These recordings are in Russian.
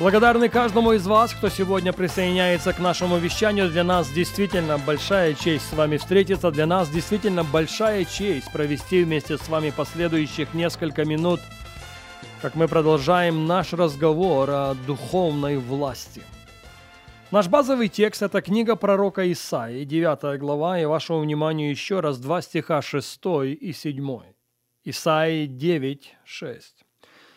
Благодарны каждому из вас, кто сегодня присоединяется к нашему вещанию. Для нас действительно большая честь с вами встретиться. Для нас действительно большая честь провести вместе с вами последующих несколько минут, как мы продолжаем наш разговор о духовной власти – Наш базовый текст – это книга пророка Исаии, 9 глава, и вашему вниманию еще раз два стиха 6 и 7. Исаии 9, 6.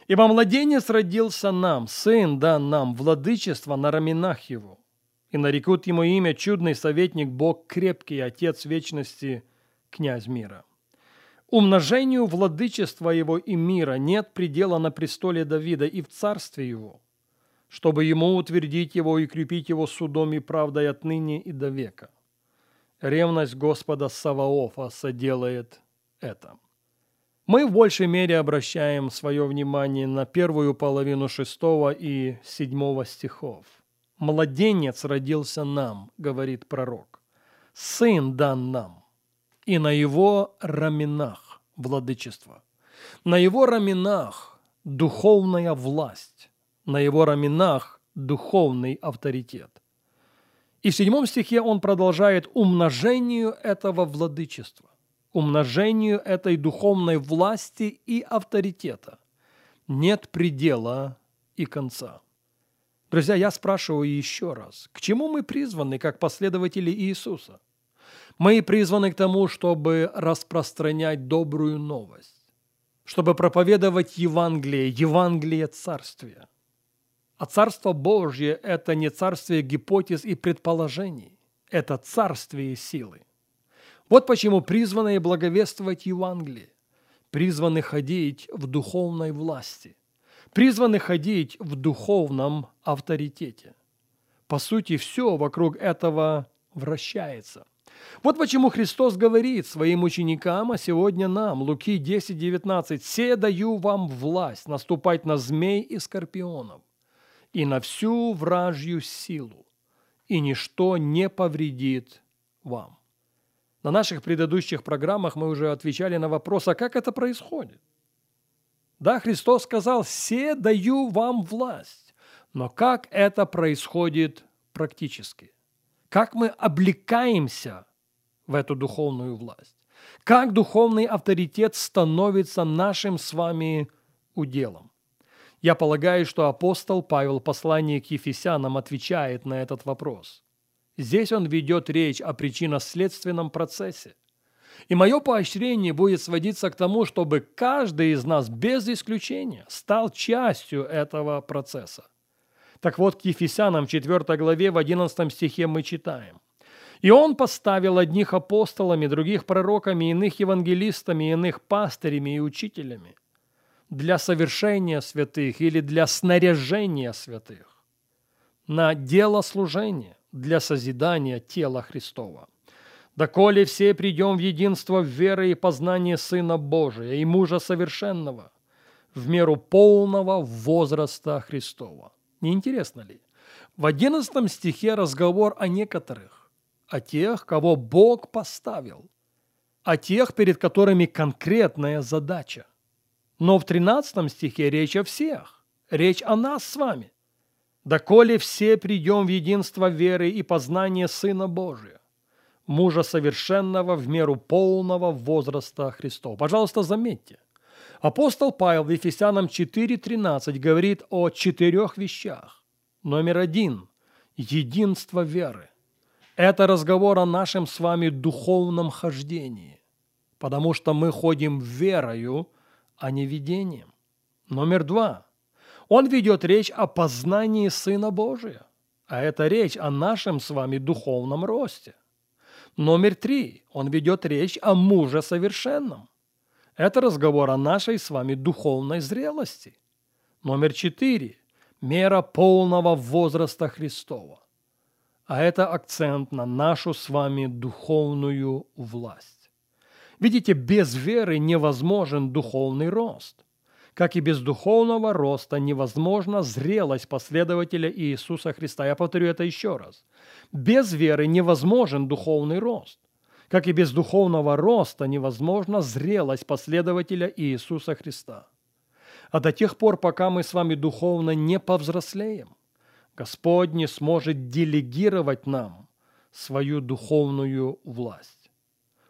«Ибо младенец родился нам, сын дан нам, владычество на раменах его, и нарекут ему имя чудный советник, Бог крепкий, Отец вечности, князь мира». Умножению владычества его и мира нет предела на престоле Давида и в царстве его – чтобы ему утвердить его и крепить его судом и правдой отныне и до века. Ревность Господа Саваофа соделает это. Мы в большей мере обращаем свое внимание на первую половину шестого и седьмого стихов. «Младенец родился нам», — говорит пророк, — «сын дан нам, и на его раменах владычество, на его раменах духовная власть, на его раменах духовный авторитет. И в седьмом стихе он продолжает умножению этого владычества, умножению этой духовной власти и авторитета. Нет предела и конца. Друзья, я спрашиваю еще раз, к чему мы призваны как последователи Иисуса? Мы призваны к тому, чтобы распространять добрую новость, чтобы проповедовать Евангелие, Евангелие Царствия – а Царство Божье – это не царствие гипотез и предположений, это царствие силы. Вот почему призваны благовествовать Евангелие, призваны ходить в духовной власти, призваны ходить в духовном авторитете. По сути, все вокруг этого вращается. Вот почему Христос говорит своим ученикам, а сегодня нам, Луки 10, 19, «Се даю вам власть наступать на змей и скорпионов, и на всю вражью силу, и ничто не повредит вам. На наших предыдущих программах мы уже отвечали на вопрос, а как это происходит? Да, Христос сказал, «Се даю вам власть». Но как это происходит практически? Как мы облекаемся в эту духовную власть? Как духовный авторитет становится нашим с вами уделом? Я полагаю, что апостол Павел в послании к Ефесянам отвечает на этот вопрос. Здесь он ведет речь о причинно-следственном процессе. И мое поощрение будет сводиться к тому, чтобы каждый из нас без исключения стал частью этого процесса. Так вот, к Ефесянам 4 главе в 11 стихе мы читаем. «И он поставил одних апостолами, других пророками, иных евангелистами, иных пастырями и учителями, для совершения святых или для снаряжения святых, на дело служения для созидания тела Христова. Доколе все придем в единство веры и познания Сына Божия и мужа совершенного, в меру полного возраста Христова. Не интересно ли? В одиннадцатом стихе разговор о некоторых, о тех, кого Бог поставил, о тех, перед которыми конкретная задача. Но в 13 стихе речь о всех, речь о нас с вами. «Доколе все придем в единство веры и познание Сына Божия, мужа совершенного в меру полного возраста Христова». Пожалуйста, заметьте, апостол Павел в Ефесянам 4.13 говорит о четырех вещах. Номер один – единство веры. Это разговор о нашем с вами духовном хождении, потому что мы ходим верою – а не видением. Номер два. Он ведет речь о познании Сына Божия, а это речь о нашем с вами духовном росте. Номер три. Он ведет речь о муже совершенном. Это разговор о нашей с вами духовной зрелости. Номер четыре. мера полного возраста Христова. А это акцент на нашу с вами духовную власть. Видите, без веры невозможен духовный рост. Как и без духовного роста невозможна зрелость последователя Иисуса Христа. Я повторю это еще раз. Без веры невозможен духовный рост. Как и без духовного роста невозможна зрелость последователя Иисуса Христа. А до тех пор, пока мы с вами духовно не повзрослеем, Господь не сможет делегировать нам свою духовную власть.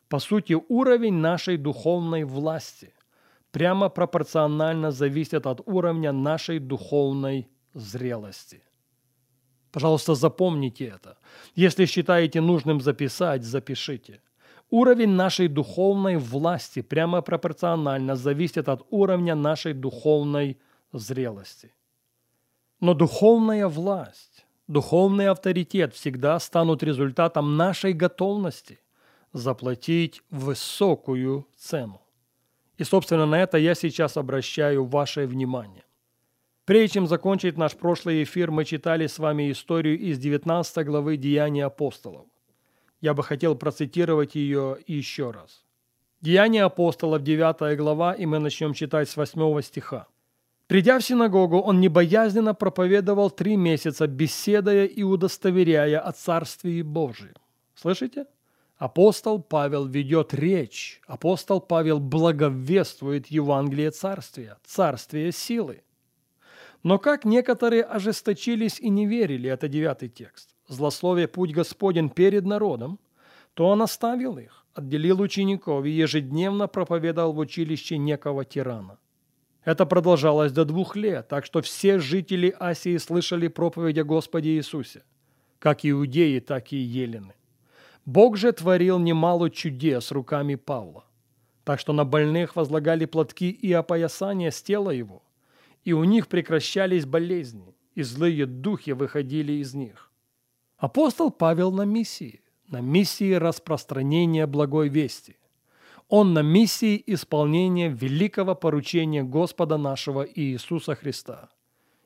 По сути, уровень нашей духовной власти прямо пропорционально зависит от уровня нашей духовной зрелости. Пожалуйста, запомните это. Если считаете нужным записать, запишите. Уровень нашей духовной власти прямо пропорционально зависит от уровня нашей духовной зрелости. Но духовная власть, духовный авторитет всегда станут результатом нашей готовности заплатить высокую цену. И, собственно, на это я сейчас обращаю ваше внимание. Прежде чем закончить наш прошлый эфир, мы читали с вами историю из 19 главы Деяний апостолов. Я бы хотел процитировать ее еще раз. Деяния апостолов, 9 глава, и мы начнем читать с 8 стиха. Придя в синагогу, он небоязненно проповедовал три месяца, беседуя и удостоверяя о Царстве Божьем. Слышите? Апостол Павел ведет речь. Апостол Павел благовествует Евангелие Царствия, Царствие силы. Но как некоторые ожесточились и не верили, это девятый текст злословие путь Господень перед народом, то он оставил их, отделил учеников и ежедневно проповедовал в училище некого тирана. Это продолжалось до двух лет, так что все жители Асии слышали проповедь о Господе Иисусе, как иудеи, так и елены. Бог же творил немало чудес руками Павла, так что на больных возлагали платки и опоясания с тела его, и у них прекращались болезни, и злые духи выходили из них. Апостол Павел на миссии, на миссии распространения благой вести. Он на миссии исполнения великого поручения Господа нашего Иисуса Христа.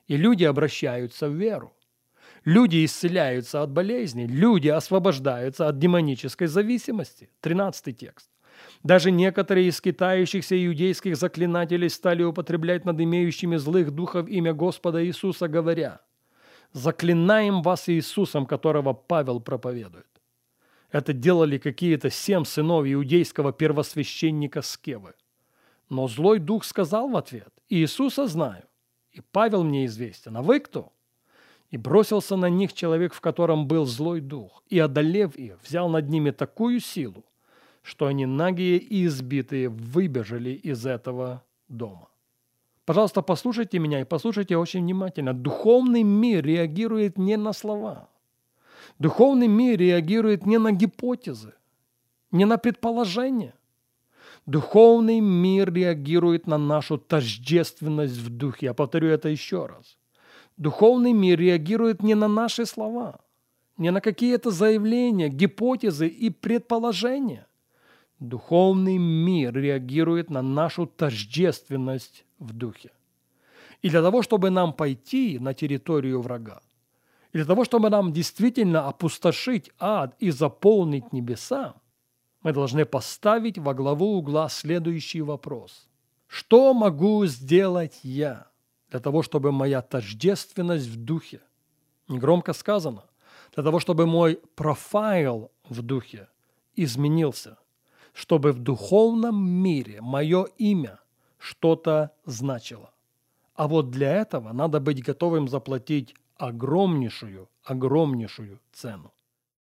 И люди обращаются в веру. Люди исцеляются от болезней, люди освобождаются от демонической зависимости. 13 текст. Даже некоторые из китающихся иудейских заклинателей стали употреблять над имеющими злых духов имя Господа Иисуса, говоря – заклинаем вас Иисусом, которого Павел проповедует. Это делали какие-то семь сынов иудейского первосвященника Скевы. Но злой дух сказал в ответ, «Иисуса знаю, и Павел мне известен, а вы кто?» И бросился на них человек, в котором был злой дух, и, одолев их, взял над ними такую силу, что они нагие и избитые выбежали из этого дома. Пожалуйста, послушайте меня и послушайте очень внимательно. Духовный мир реагирует не на слова. Духовный мир реагирует не на гипотезы, не на предположения. Духовный мир реагирует на нашу тождественность в духе. Я повторю это еще раз. Духовный мир реагирует не на наши слова, не на какие-то заявления, гипотезы и предположения. Духовный мир реагирует на нашу тождественность в духе. И для того, чтобы нам пойти на территорию врага, и для того, чтобы нам действительно опустошить ад и заполнить небеса, мы должны поставить во главу угла следующий вопрос. Что могу сделать я для того, чтобы моя тождественность в духе, негромко сказано, для того, чтобы мой профайл в духе изменился, чтобы в духовном мире мое имя – что-то значило. А вот для этого надо быть готовым заплатить огромнейшую, огромнейшую цену.